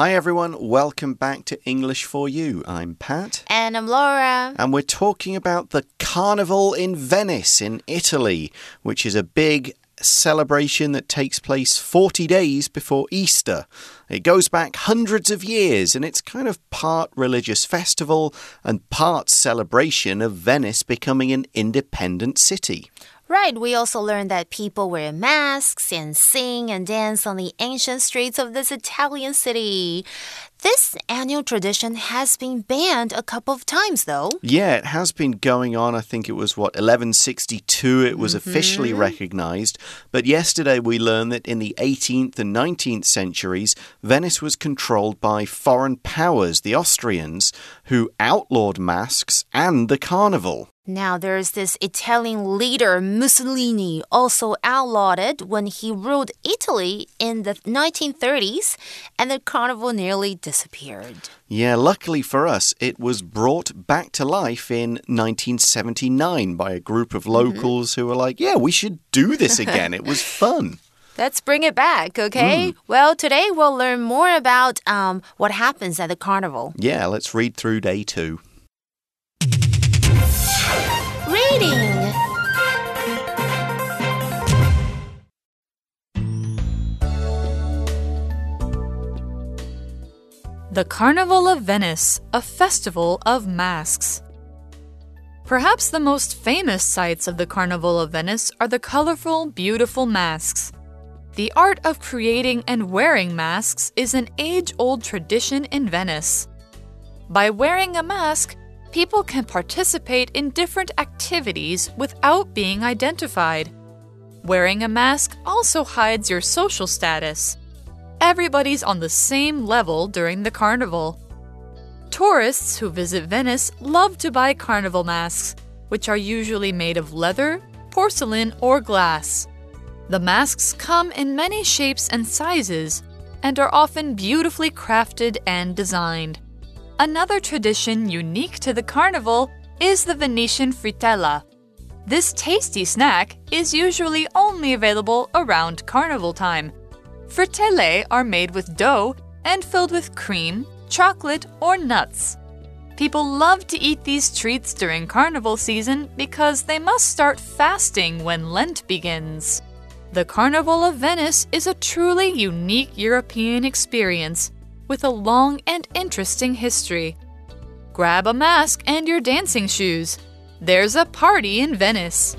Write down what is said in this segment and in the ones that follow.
Hi, everyone. Welcome back to English for You. I'm Pat. And I'm Laura. And we're talking about the Carnival in Venice, in Italy, which is a big celebration that takes place 40 days before Easter. It goes back hundreds of years and it's kind of part religious festival and part celebration of Venice becoming an independent city. Right, we also learned that people wear masks and sing and dance on the ancient streets of this Italian city. This annual tradition has been banned a couple of times, though. Yeah, it has been going on. I think it was, what, 1162 it was mm -hmm. officially recognized. But yesterday we learned that in the 18th and 19th centuries, Venice was controlled by foreign powers, the Austrians, who outlawed masks and the carnival. Now, there's this Italian leader, Mussolini, also outlawed it when he ruled Italy in the 1930s, and the carnival nearly disappeared. Yeah, luckily for us, it was brought back to life in 1979 by a group of mm-hmm. locals mm -hmm. who were like, yeah, we should do this again. it was fun. Let's bring it back, okay? Mm. Well, today we'll learn more about um, what happens at the carnival. Yeah, let's read through day two. Reading The Carnival of Venice, a festival of masks. Perhaps the most famous sights of the Carnival of Venice are the colorful, beautiful masks. The art of creating and wearing masks is an age old tradition in Venice. By wearing a mask, people can participate in different activities without being identified. Wearing a mask also hides your social status. Everybody's on the same level during the carnival. Tourists who visit Venice love to buy carnival masks, which are usually made of leather, porcelain, or glass. The masks come in many shapes and sizes and are often beautifully crafted and designed. Another tradition unique to the carnival is the Venetian frittella. This tasty snack is usually only available around carnival time. Frittelle are made with dough and filled with cream, chocolate, or nuts. People love to eat these treats during carnival season because they must start fasting when Lent begins. The Carnival of Venice is a truly unique European experience with a long and interesting history. Grab a mask and your dancing shoes. There's a party in Venice.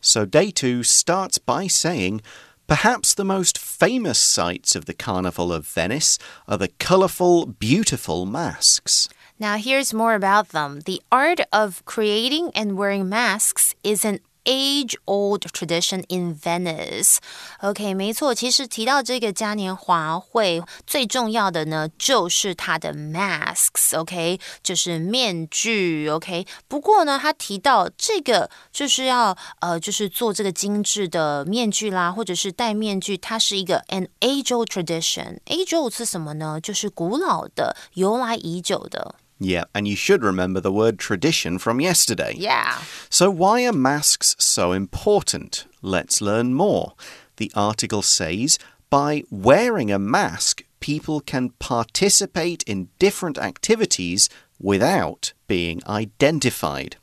So, day two starts by saying, Perhaps the most famous sights of the Carnival of Venice are the colourful, beautiful masks. Now, here's more about them. The art of creating and wearing masks is an age-old tradition in Venice. OK，没错，其实提到这个嘉年华会，最重要的呢就是它的 masks。OK，就是面具。OK，不过呢，他提到这个就是要呃，就是做这个精致的面具啦，或者是戴面具，它是一个 an age-old tradition。age-old 是什么呢？就是古老的、由来已久的。Yeah, and you should remember the word tradition from yesterday. Yeah. So, why are masks so important? Let's learn more. The article says by wearing a mask, people can participate in different activities without being identified.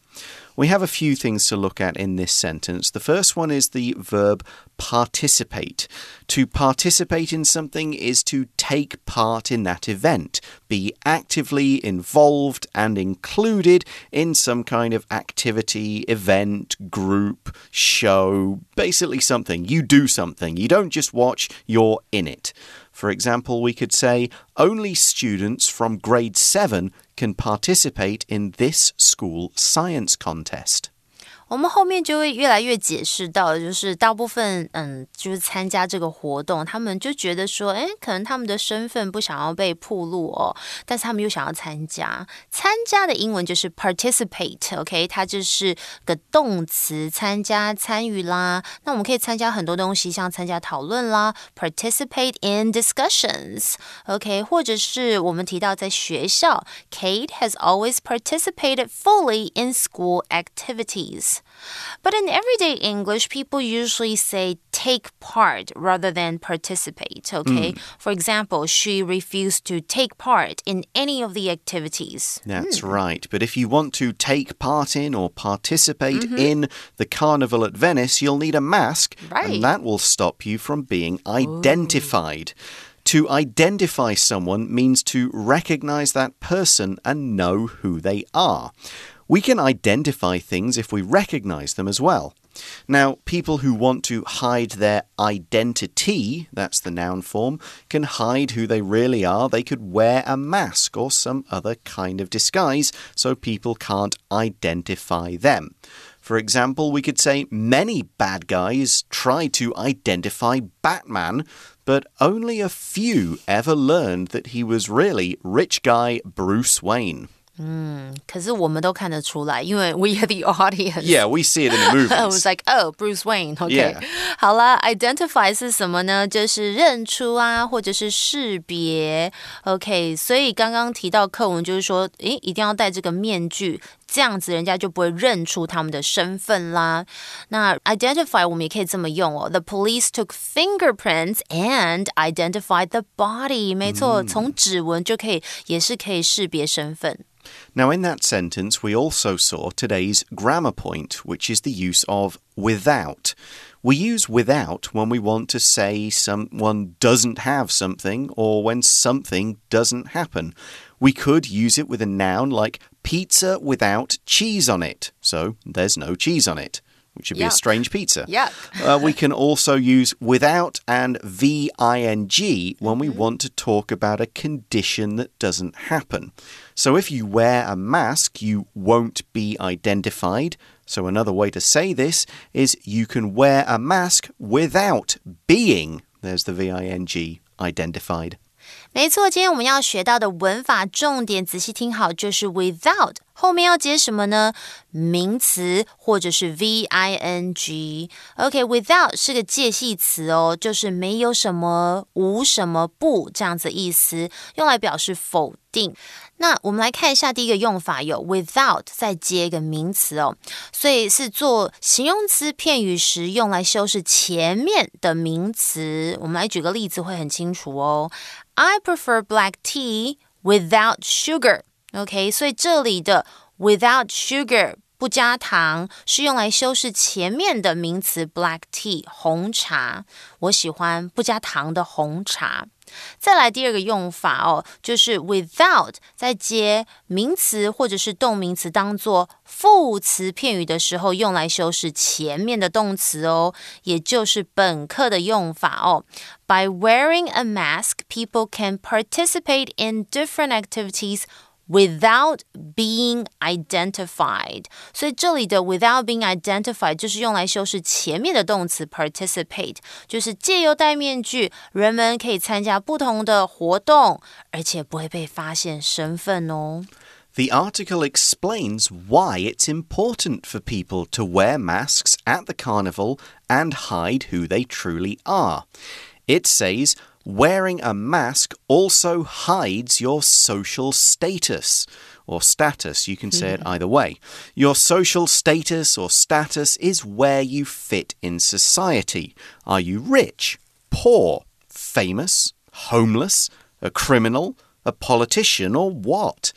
We have a few things to look at in this sentence. The first one is the verb participate. To participate in something is to take part in that event, be actively involved and included in some kind of activity, event, group, show, basically something. You do something. You don't just watch, you're in it. For example, we could say only students from grade 7 can participate in this school science contest. 我们后面就会越来越解释到，就是大部分嗯，就是参加这个活动，他们就觉得说，哎，可能他们的身份不想要被暴露哦，但是他们又想要参加。参加的英文就是 participate，OK，它就是个动词，参加、参与啦。那我们可以参加很多东西，像参加讨论啦，participate in discussions，OK，或者是我们提到在学校，Kate has always participated fully in school activities。But in everyday English, people usually say take part rather than participate. Okay. Mm. For example, she refused to take part in any of the activities. That's mm. right. But if you want to take part in or participate mm -hmm. in the carnival at Venice, you'll need a mask. Right. And that will stop you from being identified. Ooh. To identify someone means to recognize that person and know who they are. We can identify things if we recognize them as well. Now, people who want to hide their identity, that's the noun form, can hide who they really are. They could wear a mask or some other kind of disguise so people can't identify them. For example, we could say many bad guys try to identify Batman, but only a few ever learned that he was really rich guy Bruce Wayne. 嗯，可是我们都看得出来，因为 we are the audience. Yeah, we see it in the movies. I was like, oh, Bruce Wayne. Okay. Yeah. 好了，identify 是什么呢？就是认出啊，或者是识别。OK，所以刚刚提到课文，就是说，诶，一定要戴这个面具，这样子人家就不会认出他们的身份啦。那 identify 我们也可以这么用哦。The police took fingerprints and identified the body。没错，从指纹就可以，也是可以识别身份。now, in that sentence, we also saw today's grammar point, which is the use of without. We use without when we want to say someone doesn't have something or when something doesn't happen. We could use it with a noun like pizza without cheese on it. So there's no cheese on it which should be a strange pizza. Yeah. uh, we can also use without and VING when we mm-hmm. want to talk about a condition that doesn't happen. So if you wear a mask, you won't be identified. So another way to say this is you can wear a mask without being, there's the VING, identified. 没错，今天我们要学到的文法重点，仔细听好，就是 without 后面要接什么呢？名词或者是 v i n g。OK，without 是个介系词哦，就是没有什么、无什么、不这样子意思，用来表示否定。那我们来看一下第一个用法，有 without 再接一个名词哦，所以是做形容词片语时用来修饰前面的名词。我们来举个例子会很清楚哦。I prefer black tea without sugar。OK，所以这里的 without sugar 不加糖是用来修饰前面的名词 black tea 红茶。我喜欢不加糖的红茶。再来第二个用法哦，就是 without 在接名词或者是动名词当做副词片语的时候，用来修饰前面的动词哦，也就是本课的用法哦。By wearing a mask, people can participate in different activities without being identified，所以这里的 without being identified 就是用来修饰前面的动词 participate，就是借由戴面具，人们可以参加不同的活动，而且不会被发现身份哦。The article explains why it's important for people to wear masks at the carnival and hide who they truly are. It says wearing a mask also hides your social status or status. You can say it hmm. either way. Your social status or status is where you fit in society. Are you rich, poor, famous, homeless, a criminal, a politician, or what?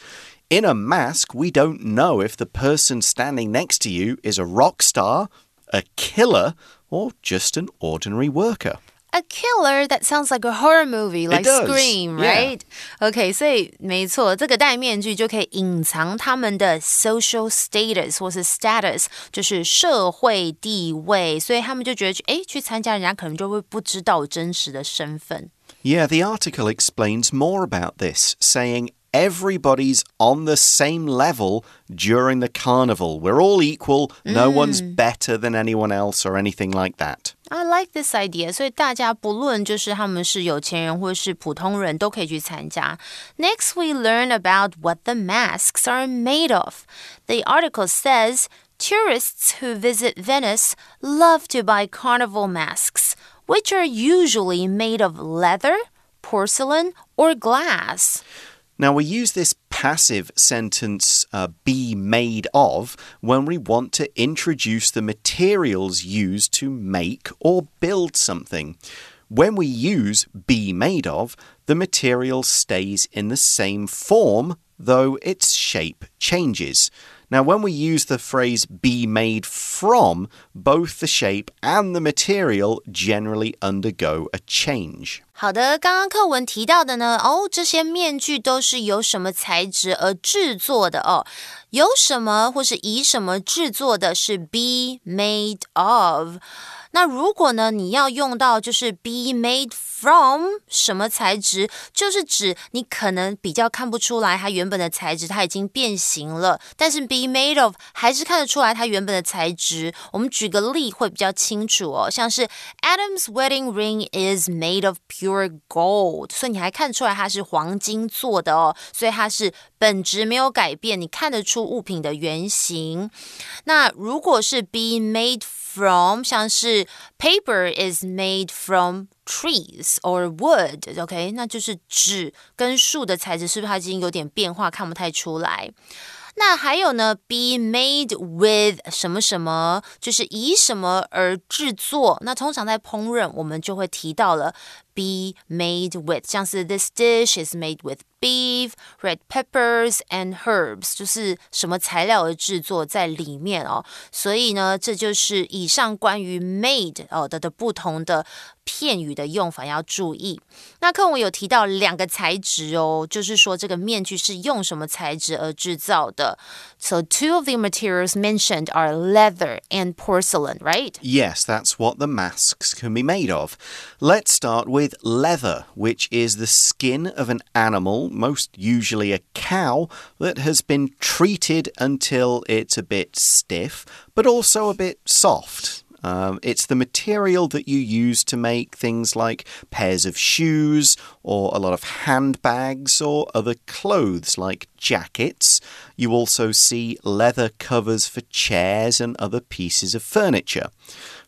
In a mask, we don't know if the person standing next to you is a rock star, a killer, or just an ordinary worker a killer that sounds like a horror movie, like Scream, right? Yeah. OK，所以没错，这个戴面具就可以隐藏他们的 social status 或是 status，就是社会地位，所以他们就觉得，哎，去参加人家可能就会不知道真实的身份。Yeah, the article explains more about this, saying everybody's on the same level during the carnival. We're all equal. No mm. one's better than anyone else or anything like that. I like this idea. 所以大家不论就是他们是有钱人或是普通人都可以去参加。Next, we learn about what the masks are made of. The article says tourists who visit Venice love to buy carnival masks, which are usually made of leather, porcelain, or glass. Now, we use this passive sentence uh, be made of when we want to introduce the materials used to make or build something. When we use be made of, the material stays in the same form, though its shape changes. Now, when we use the phrase be made from, both the shape and the material generally undergo a change. 好的，刚刚课文提到的呢，哦，这些面具都是由什么材质而制作的哦？由什么或是以什么制作的是 be made of。 那如果呢，你要用到就是 be made from 什么材质，就是指你可能比较看不出来它原本的材质，它已经变形了，但是 be made of 还是看得出来它原本的材质。我们举个例会比较清楚哦，像是 Adam's wedding ring is made of pure gold，所以你还看出来它是黄金做的哦，所以它是本质没有改变，你看得出物品的原型。那如果是 be made from，像是 paper is made from trees or wood，OK，、okay? 那就是纸跟树的材质是不是它已经有点变化，看不太出来？那还有呢，be made with 什么什么，就是以什么而制作。那通常在烹饪，我们就会提到了 be made with，像是 this dish is made with beef, red peppers and herbs，就是什么材料而制作在里面哦。所以呢，这就是以上关于 made 哦的的不同的片语的用法要注意。那课文有提到两个材质哦，就是说这个面具是用什么材质而制造的。So two of the materials mentioned are leather and porcelain, right? Yes, that's what the masks can be made of. Let's start with leather, which is the skin of an animal most usually a cow, that has been treated until it's a bit stiff, but also a bit soft. Um, it's the material that you use to make things like pairs of shoes or a lot of handbags or other clothes like jackets. You also see leather covers for chairs and other pieces of furniture.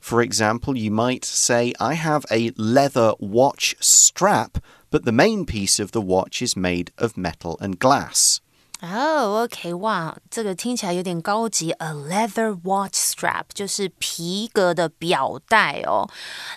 For example, you might say, I have a leather watch strap but the main piece of the watch is made of metal and glass. Oh, OK，哇，这个听起来有点高级。A leather watch strap 就是皮革的表带哦。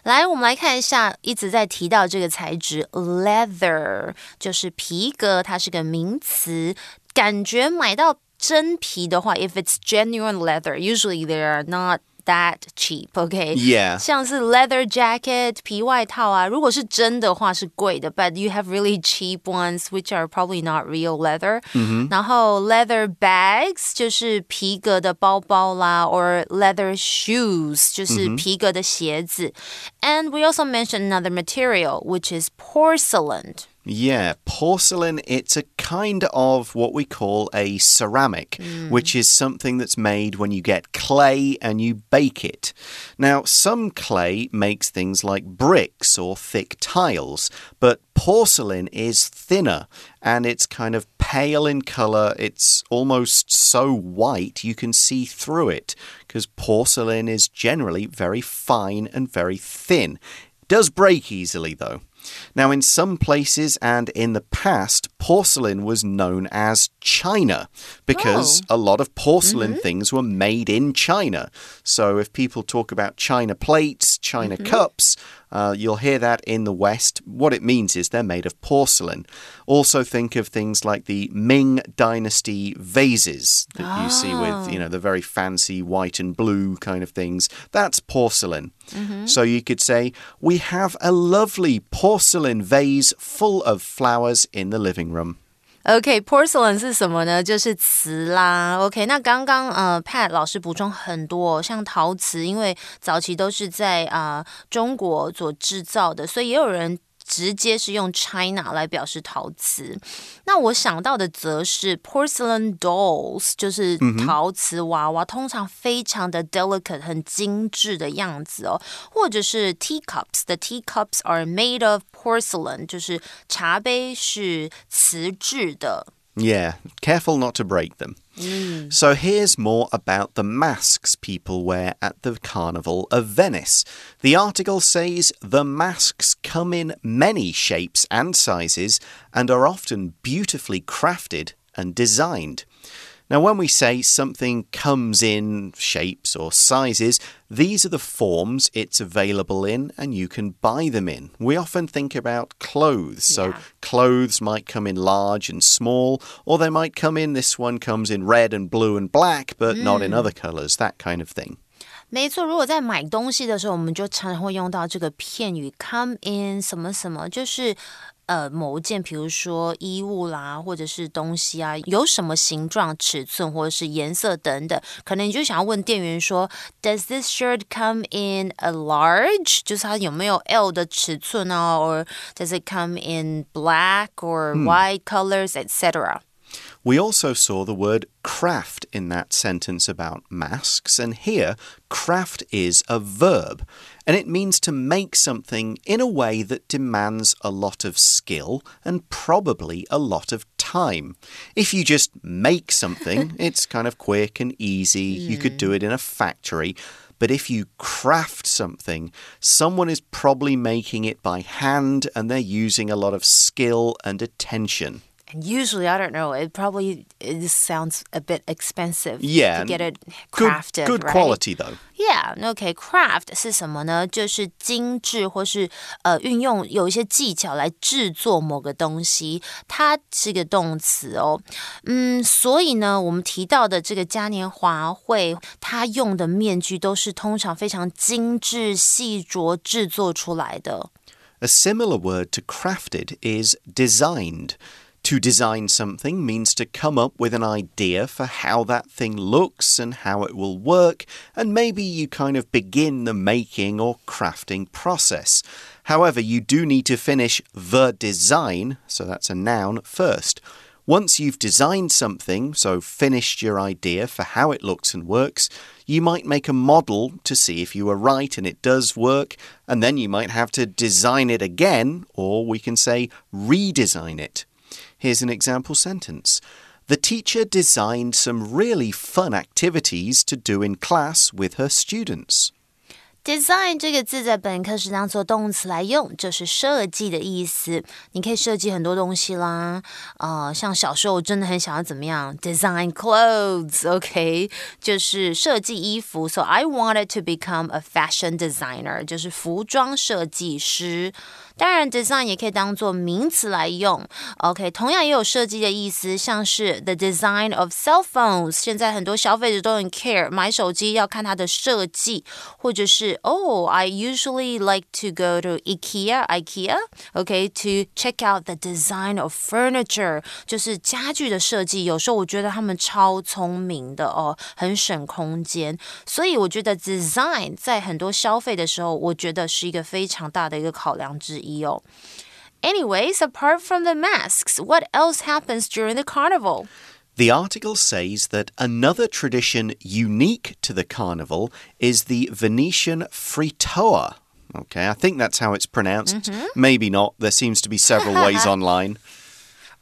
来，我们来看一下，一直在提到这个材质，leather 就是皮革，它是个名词。感觉买到真皮的话，if it's genuine leather，usually they are not that cheap, okay? Yeah. 像是 leather jacket 皮外套啊，如果是真的话是贵的，but you have really cheap ones which are probably not real leather. 然后 leather bags 就是皮革的包包啦，or leather shoes 就是皮革的鞋子。And we also mentioned another material which is porcelain. Yeah, porcelain, it's a kind of what we call a ceramic, mm. which is something that's made when you get clay and you bake it. Now, some clay makes things like bricks or thick tiles, but porcelain is thinner and it's kind of pale in color. It's almost so white you can see through it because porcelain is generally very fine and very thin. It does break easily, though. Now, in some places and in the past, porcelain was known as China because oh. a lot of porcelain mm -hmm. things were made in China. So, if people talk about China plates, China mm -hmm. cups, uh, you'll hear that in the West. What it means is they're made of porcelain. Also, think of things like the Ming Dynasty vases that you see with, you know, the very fancy white and blue kind of things. That's porcelain. Mm -hmm. So you could say, We have a lovely porcelain vase full of flowers in the living room. OK，porcelain、是什么呢？就是瓷啦。OK，那刚刚呃，Pat 老师补充很多，像陶瓷，因为早期都是在啊、中国所制造的，所以也有人直接是用 China 来表示陶瓷。那我想到的则是 porcelain dolls，就是陶瓷娃娃，通常非常的 delicate，很精致的样子哦。或者是 teacups，the teacups are made of porcelain，就是茶杯是瓷质的。Yeah, careful not to break them. Mm. So here's more about the masks people wear at the Carnival of Venice. The article says the masks come in many shapes and sizes and are often beautifully crafted and designed. Now, when we say something comes in shapes or sizes, these are the forms it's available in and you can buy them in. We often think about clothes. So, Yeah. clothes might come in large and small, or they might come in, this one comes in red and blue and black, but not in other colors, that kind of thing. 没错，如果在买东西的时候，我们就常常会用到这个片语 “come in” 什么什么，就是 呃某一件，比如说衣物啦，或者是东西啊，有什么形状、尺寸或者是颜色等等，可能你就想要问店员说：“Does this shirt come in a large？” 就是它有没有 L 的尺寸啊，or does it come in black or white colors, etc. We also saw the word craft in that sentence about masks, and here, craft is a verb, and it means to make something in a way that demands a lot of skill and probably a lot of time. If you just make something, it's kind of quick and easy. You could do it in a factory. But if you craft something, someone is probably making it by hand and they're using a lot of skill and attention. And usually, I don't know. It probably it just sounds a bit expensive. Yeah, to get it Good, crafted. good right? quality though. Yeah, OK. Craft 是什么呢？就是精致或是呃运用有一些技巧来制作某个东西，它是个动词哦。嗯，所以呢，我们提到的这个嘉年华会，它用的面具都是通常非常精致细琢制作出来的。 A similar word to crafted is designed. To design something means to come up with an idea for how that thing looks and how it will work, and maybe you kind of begin the making or crafting process. However, you do need to finish the design, so that's a noun, first. Once you've designed something, so finished your idea for how it looks and works, you might make a model to see if you were right and it does work, and then you might have to design it again, or we can say redesign it. Here's an example sentence. The teacher designed some really fun activities to do in class with her students. Design 这个字在本课是当做动词来用，就是设计的意思。你可以设计很多东西啦，呃，像小时候我真的很想要怎么样，design clothes，OK，、就是设计衣服。So I wanted to become a fashion designer，就是服装设计师。 当然，design 也可以当做名词来用。OK，同样也有设计的意思，像是 the design of cell phones。现在很多消费者都很 care 买手机要看它的设计，或者是 Oh, I usually like to go to IKEA, IKEA, OK, to check out the design of furniture，就是家具的设计。有时候我觉得他们超聪明的哦，很省空间。所以我觉得 design 在很多消费的时候，我觉得是一个非常大的一个考量之一 哦。Anyways, apart from the masks, what else happens during the carnival? The article says that another tradition unique to the carnival is the Venetian fritoa. Okay, I think that's how it's pronounced. Mm-hmm. Maybe not. There seems to be several ways online.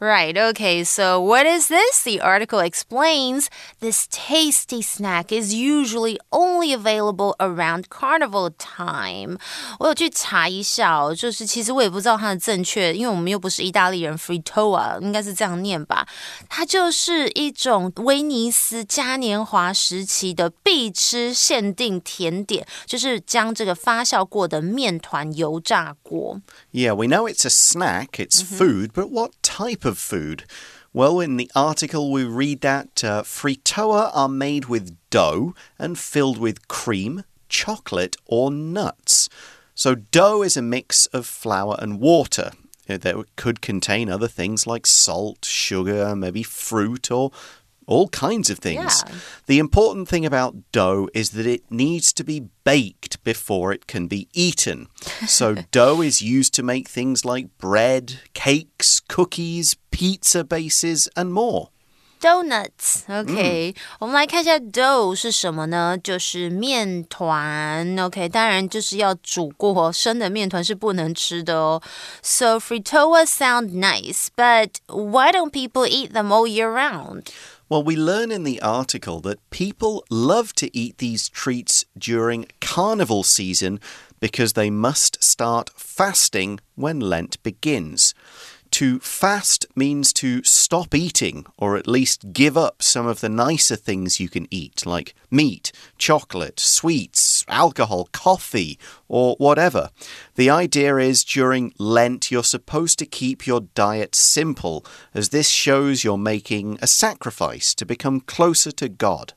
Right, okay, so what is this? The article explains this tasty snack is usually only available around carnival time. 我有去查一下哦，就是其实我也不知道它的正确，因为我们又不是意大利人，fritoa 应该是这样念吧？它就是一种威尼斯嘉年华时期的必吃限定甜点，就是将这个发酵过的面团油炸过。 Yeah, we know it's a snack, it's food, but what type of food? Well, in the article, we read that uh, fritoa are made with dough and filled with cream, chocolate, or nuts. So, dough is a mix of flour and water. That could contain other things like salt, sugar, maybe fruit, or all kinds of things. Yeah. The important thing about dough is that it needs to be baked before it can be eaten. So, dough is used to make things like bread, cakes, cookies, pizza bases, and more. Donuts，OK，、我们来看一下 dough 是什么呢？就是面团，OK，当然就是要煮过，生的面团是不能吃的哦。So fritoa sound nice, but why don't people eat them all year round? Well, we learn in the article that people love to eat these treats during carnival season because they must start fasting when Lent begins. To fast means to stop eating, or at least give up some of the nicer things you can eat, like meat, chocolate, sweets, alcohol, coffee, or whatever. The idea is during Lent, you're supposed to keep your diet simple, as this shows you're making a sacrifice to become closer to God.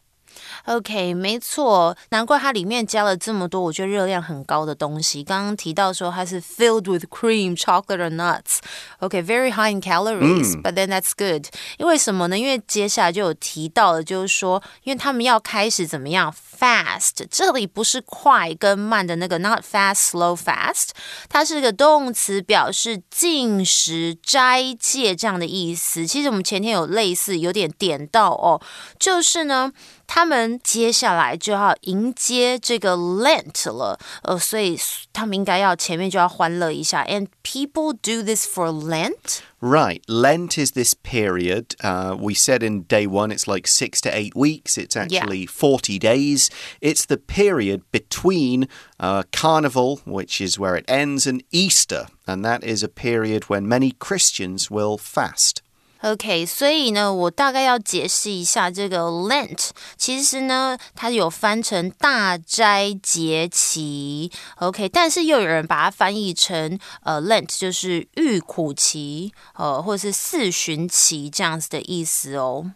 OK，没错，难怪它里面加了这么多，我觉得热量很高的东西。刚刚提到说它是 filled with cream, chocolate or nuts. OK, very high in calories, but then that's good. 因为什么呢？因为接下来就有提到了，就是说，因为他们要开始怎么样 fast，这里不是快跟慢的那个 not fast, slow, fast，它是个动词，表示进食、斋戒这样的意思。其实我们前天有类似，有点点到哦，就是呢。他们接下来就要迎接这个 Lent 了，呃，所以他们应该要前面就要欢乐一下。And people do this for Lent. Right. Lent is this period. Uh, we said in day one it's like six to eight weeks. It's actually yeah. 40 days. It's the period between uh, Carnival, which is where it ends, and Easter. And that is a period when many Christians will fast. OK，所以呢，我大概要解释一下这个 Lent，其实呢，它有翻成大斋节期，OK，但是又有人把它翻译成呃 Lent，就是遇苦期，呃，或者是四旬期这样子的意思哦。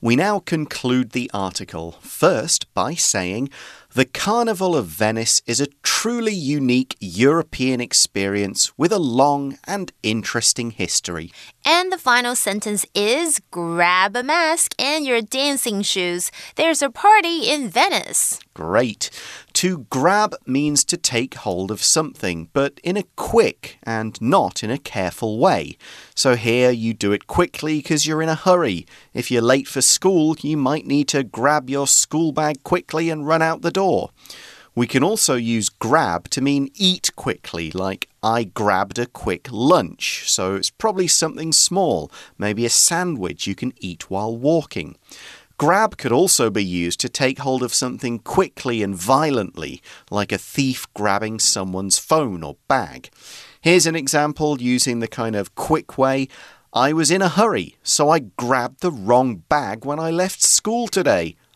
We now conclude the article first by saying. The Carnival of Venice is a truly unique European experience with a long and interesting history. And the final sentence is grab a mask and your dancing shoes. There's a party in Venice. Great. To grab means to take hold of something, but in a quick and not in a careful way. So here you do it quickly because you're in a hurry. If you're late for school, you might need to grab your school bag quickly and run out the door. We can also use grab to mean eat quickly, like I grabbed a quick lunch. So it's probably something small, maybe a sandwich you can eat while walking. Grab could also be used to take hold of something quickly and violently, like a thief grabbing someone's phone or bag. Here's an example using the kind of quick way. I was in a hurry, so I grabbed the wrong bag when I left school today.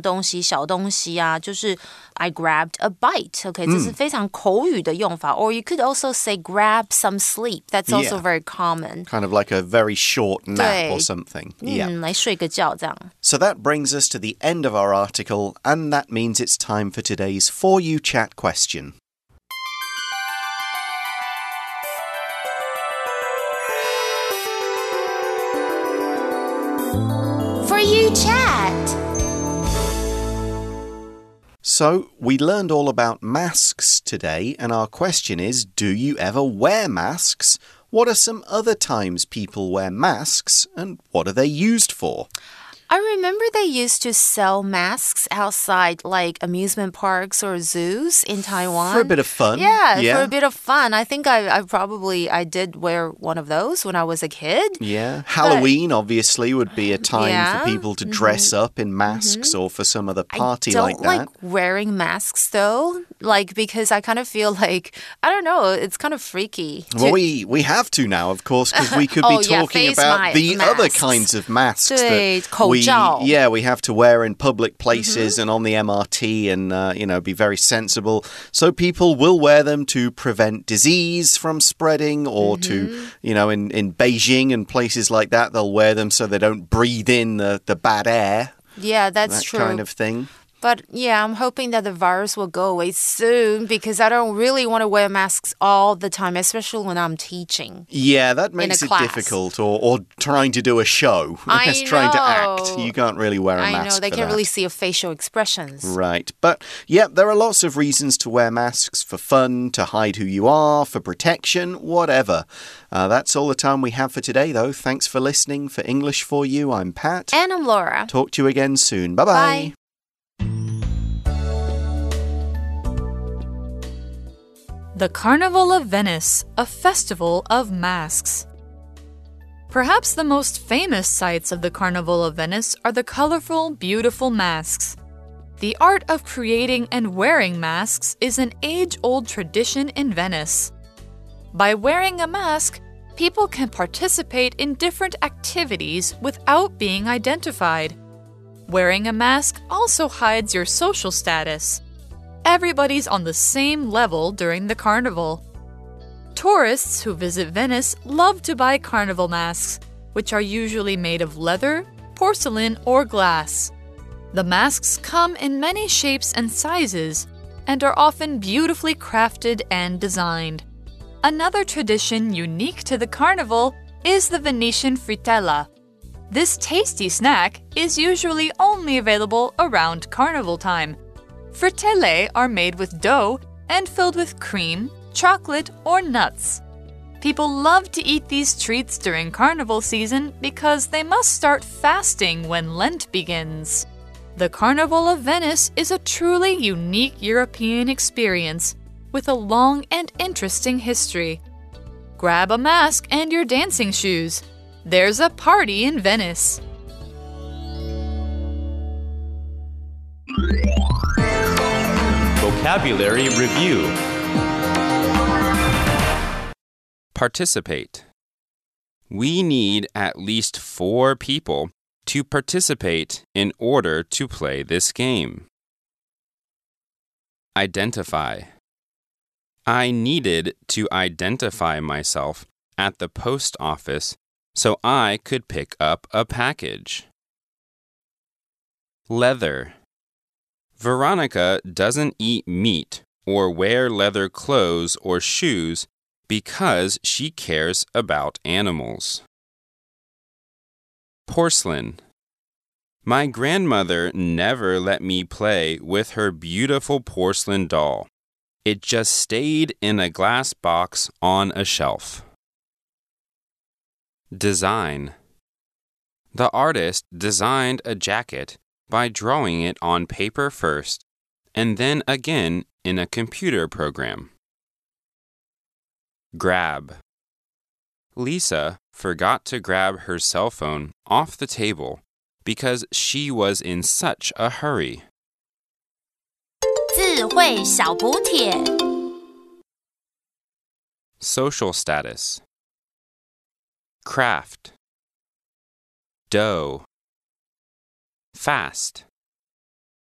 东西，小东西啊，就是 I grabbed a bite。OK，这是非常口语的用法。Or you could also say grab some sleep. That's also very common. Kind of like a very short nap or something. Yeah. 来睡个觉这样。So that brings us to the end of our article, and that means it's time for today's For You Chat question. So, we learned all about masks today, and our question is Do you ever wear masks? What are some other times people wear masks, and what are they used for? I remember they used to sell masks outside like amusement parks or zoos in Taiwan. For a bit of fun. Yeah, yeah. for a bit of fun. I think I, I, probably I did wear one of those when I was a kid. Yeah. Halloween but, obviously would be a time yeah. for people to dress mm -hmm. up in masks mm -hmm. or for some other party like that. I like wearing masks though. Like because I kind of feel like I don't know, it's kind of freaky. Well, we we have to now, of course, because we could be oh, talking about the masks. other kinds of masks that we yeah we have to wear in public places mm -hmm. and on the MRT and uh, you know be very sensible. So people will wear them to prevent disease from spreading, or mm -hmm. to mm-hmm. you know in in Beijing and places like that they'll wear them so they don't breathe in the the bad air. Yeah, that's that true. Kind of thing. But yeah, I'm hoping that the virus will go away soon because I don't really want to wear masks all the time, especially when I'm teaching. Yeah, that makes it class. difficult. Or, or trying to do a show. I As trying to act. You can't really wear a I mask. I know they can't that. really see your facial expressions. Right. But yeah, there are lots of reasons to wear masks for fun, to hide who you are, for protection, whatever. Uh, that's all the time we have for today, though. Thanks for listening. For English for You, I'm Pat. And I'm Laura. Talk to you again soon. Bye bye. Bye. The Carnival of Venice, a festival of masks. Perhaps the most famous sights of the Carnival of Venice are the colorful, beautiful masks. The art of creating and wearing masks is an age old tradition in Venice. By wearing a mask, people can participate in different activities without being identified. Wearing a mask also hides your social status. Everybody's on the same level during the carnival. Tourists who visit Venice love to buy carnival masks, which are usually made of leather, porcelain, or glass. The masks come in many shapes and sizes and are often beautifully crafted and designed. Another tradition unique to the carnival is the Venetian frittella. This tasty snack is usually only available around carnival time. Frittelle are made with dough and filled with cream, chocolate, or nuts. People love to eat these treats during carnival season because they must start fasting when Lent begins. The Carnival of Venice is a truly unique European experience with a long and interesting history. Grab a mask and your dancing shoes. There's a party in Venice. Vocabulary Review Participate. We need at least four people to participate in order to play this game. Identify. I needed to identify myself at the post office so I could pick up a package. Leather. Veronica doesn't eat meat or wear leather clothes or shoes because she cares about animals. Porcelain. My grandmother never let me play with her beautiful porcelain doll. It just stayed in a glass box on a shelf. Design. The artist designed a jacket by drawing it on paper first and then again in a computer program. Grab. Lisa forgot to grab her cell phone off the table because she was in such a hurry. 智慧小补帖。 Social status. Craft. Dough. Fast.